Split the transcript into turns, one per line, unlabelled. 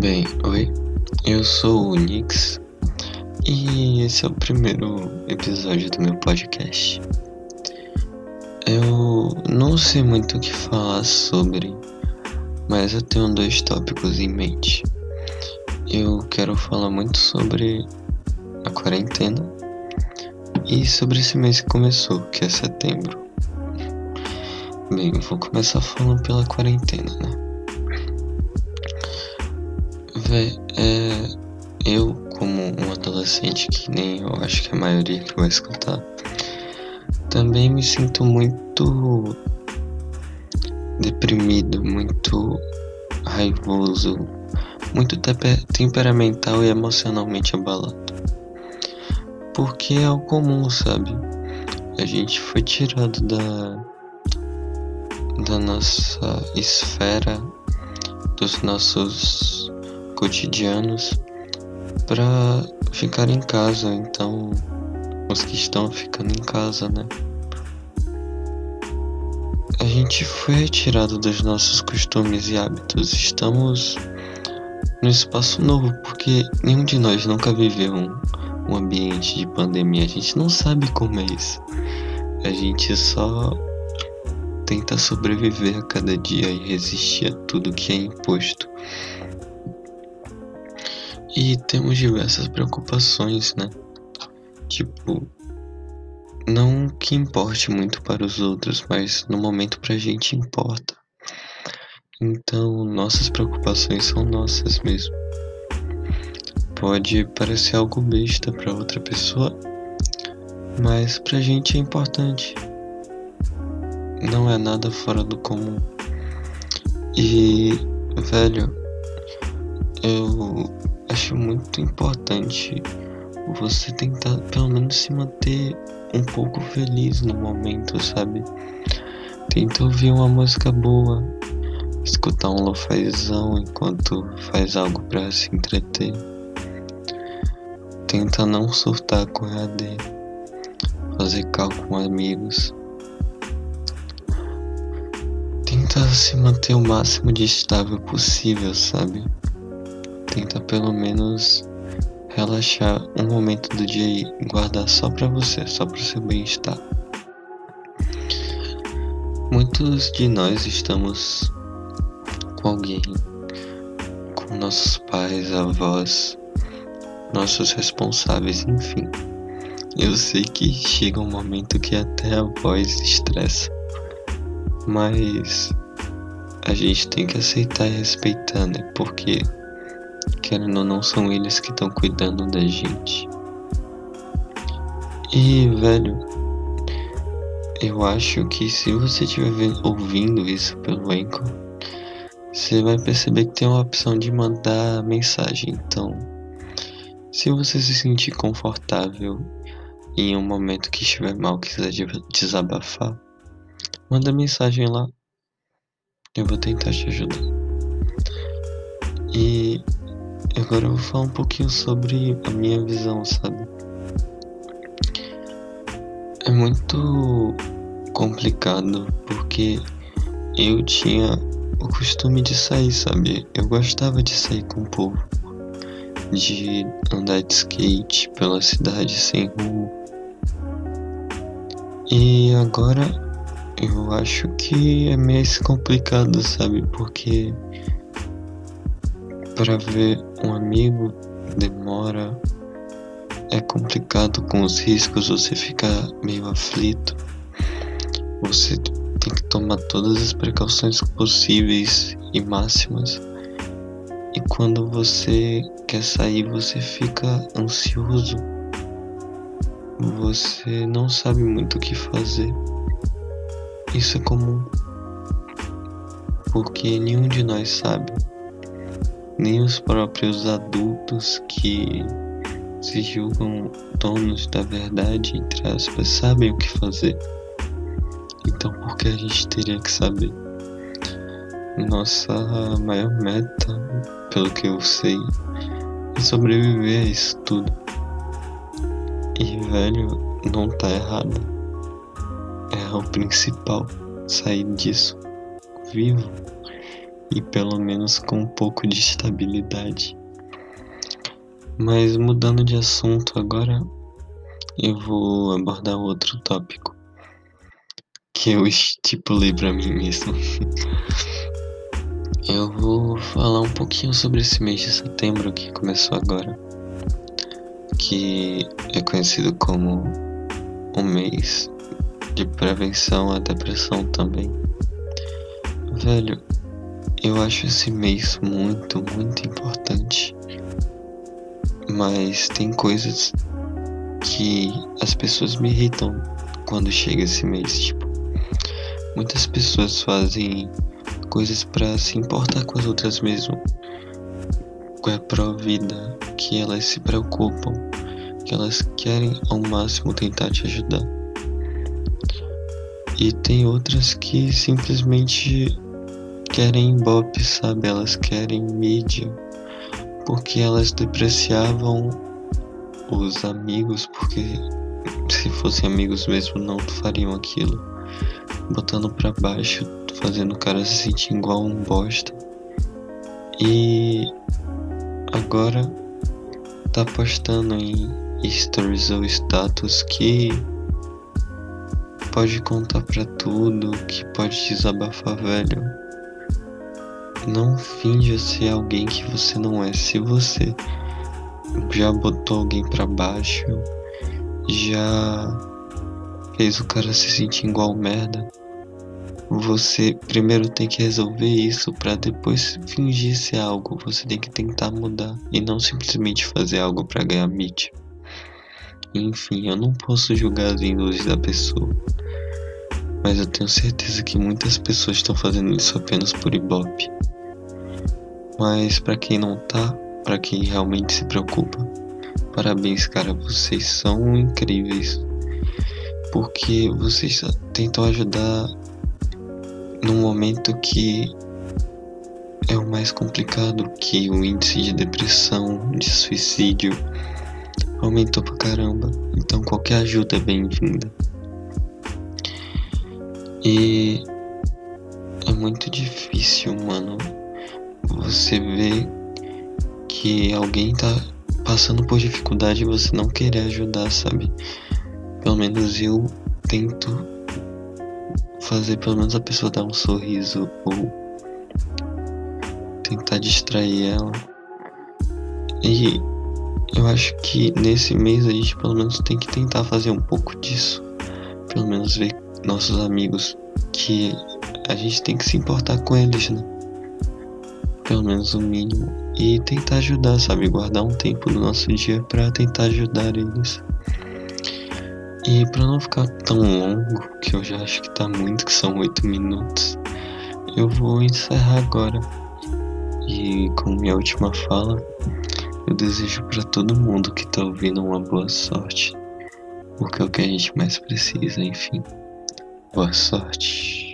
Bem, oi, eu sou o Nix e esse é o primeiro episódio do meu podcast. Eu não sei muito o que falar sobre, mas eu tenho dois tópicos em mente. Eu quero falar muito sobre a quarentena e sobre esse mês que começou, que é setembro. Bem, vou começar falando pela quarentena, né? Véi, é, eu, como um adolescente, que nem eu acho que a maioria que vai escutar, também me sinto muito deprimido, muito raivoso, muito temperamental e emocionalmente abalado. Porque é o comum, sabe? A gente foi tirado da da nossa esfera, dos nossos cotidianos para ficar em casa. Então, os que estão ficando em casa, né? A gente foi retirado dos nossos costumes e hábitos. Estamos no espaço novo porque nenhum de nós nunca viveu um, um ambiente de pandemia. A gente não sabe como é isso. A gente só tenta sobreviver a cada dia e resistir a tudo que é imposto. E temos diversas preocupações, né? Tipo, não que importe muito para os outros, mas no momento pra gente importa. Então, nossas preocupações são nossas mesmo. Pode parecer algo besta para outra pessoa, mas pra gente é importante. Não é nada fora do comum. E, velho, eu acho muito importante você tentar pelo menos se manter um pouco feliz no momento, sabe? Tenta ouvir uma música boa, escutar um lofazão enquanto faz algo para se entreter. Tenta não surtar com EAD, fazer cálculo com amigos. Tenta se manter o máximo de estável possível, sabe? Tenta pelo menos relaxar um momento do dia e guardar só para você, só para o seu bem-estar. Muitos de nós estamos com alguém, com nossos pais, avós, nossos responsáveis, enfim. Eu sei que chega um momento que até a voz estressa, mas a gente tem que aceitar e respeitar, né? Porque querendo ou não, são eles que estão cuidando da gente. E, velho, eu acho que se você estiver ouvindo isso pelo Anchor, você vai perceber que tem uma opção de mandar mensagem. Então, se você se sentir confortável em um momento que estiver mal, quiser desabafar, manda mensagem lá. Eu vou tentar te ajudar. E Agora eu vou falar um pouquinho sobre a minha visão, sabe? É muito complicado porque eu tinha o costume de sair, sabe? Eu gostava de sair com o povo, de andar de skate pela cidade sem rumo. E agora eu acho que é meio complicado, sabe? Porque para ver um amigo demora, é complicado com os riscos, você fica meio aflito. Você tem que tomar todas as precauções possíveis e máximas. E quando você quer sair, você fica ansioso. Você não sabe muito o que fazer. Isso é comum. Porque nenhum de nós sabe nem os próprios adultos que se julgam donos da verdade, entre aspas, sabem o que fazer. Então, por que a gente teria que saber? Nossa maior meta, pelo que eu sei, é sobreviver a isso tudo. E, velho, não tá errado. É o principal sair disso vivo e pelo menos com um pouco de estabilidade. Mas mudando de assunto agora, eu vou abordar outro tópico que eu estipulei para mim mesmo. eu vou falar um pouquinho sobre esse mês de setembro que começou agora, que é conhecido como o mês de prevenção à depressão também. Velho, eu acho esse mês muito, muito importante. Mas tem coisas que as pessoas me irritam quando chega esse mês, tipo, muitas pessoas fazem coisas para se importar com as outras mesmo. É pró vida que elas se preocupam, que elas querem ao máximo tentar te ajudar. E tem outras que simplesmente querem ibope, sabe? Elas querem mídia. Porque elas depreciavam os amigos, porque se fossem amigos mesmo não fariam aquilo. Botando pra baixo, fazendo o cara se sentir igual um bosta. E agora tá postando em stories ou status que pode contar pra tudo, que pode desabafar, velho. Não finja ser alguém que você não é. Se você já botou alguém pra baixo, já fez o cara se sentir igual merda, você primeiro tem que resolver isso para depois fingir ser algo. Você tem que tentar mudar e não simplesmente fazer algo para ganhar mídia. Enfim, eu não posso julgar as índoses da pessoa. Mas eu tenho certeza que muitas pessoas estão fazendo isso apenas por ibope. Mas para quem não tá, para quem realmente se preocupa, parabéns, cara, vocês são incríveis. Porque vocês tentam ajudar num momento que é o mais complicado, que o índice de depressão, de suicídio aumentou pra caramba. Então qualquer ajuda é bem-vinda. E é muito difícil, mano, você ver que alguém tá passando por dificuldade e você não querer ajudar, sabe? Pelo menos eu tento fazer pelo menos a pessoa dar um sorriso ou tentar distrair ela. E eu acho que nesse mês a gente pelo menos tem que tentar fazer um pouco disso. Pelo menos ver nossos amigos que a gente tem que se importar com eles, né? Pelo menos o mínimo. E tentar ajudar, sabe? Guardar um tempo do nosso dia para tentar ajudar eles. E para não ficar tão longo, que eu já acho que tá muito, que são oito minutos, eu vou encerrar agora. E com minha última fala, eu desejo para todo mundo que tá ouvindo uma boa sorte, porque é o que a gente mais precisa, enfim. Boa sorte.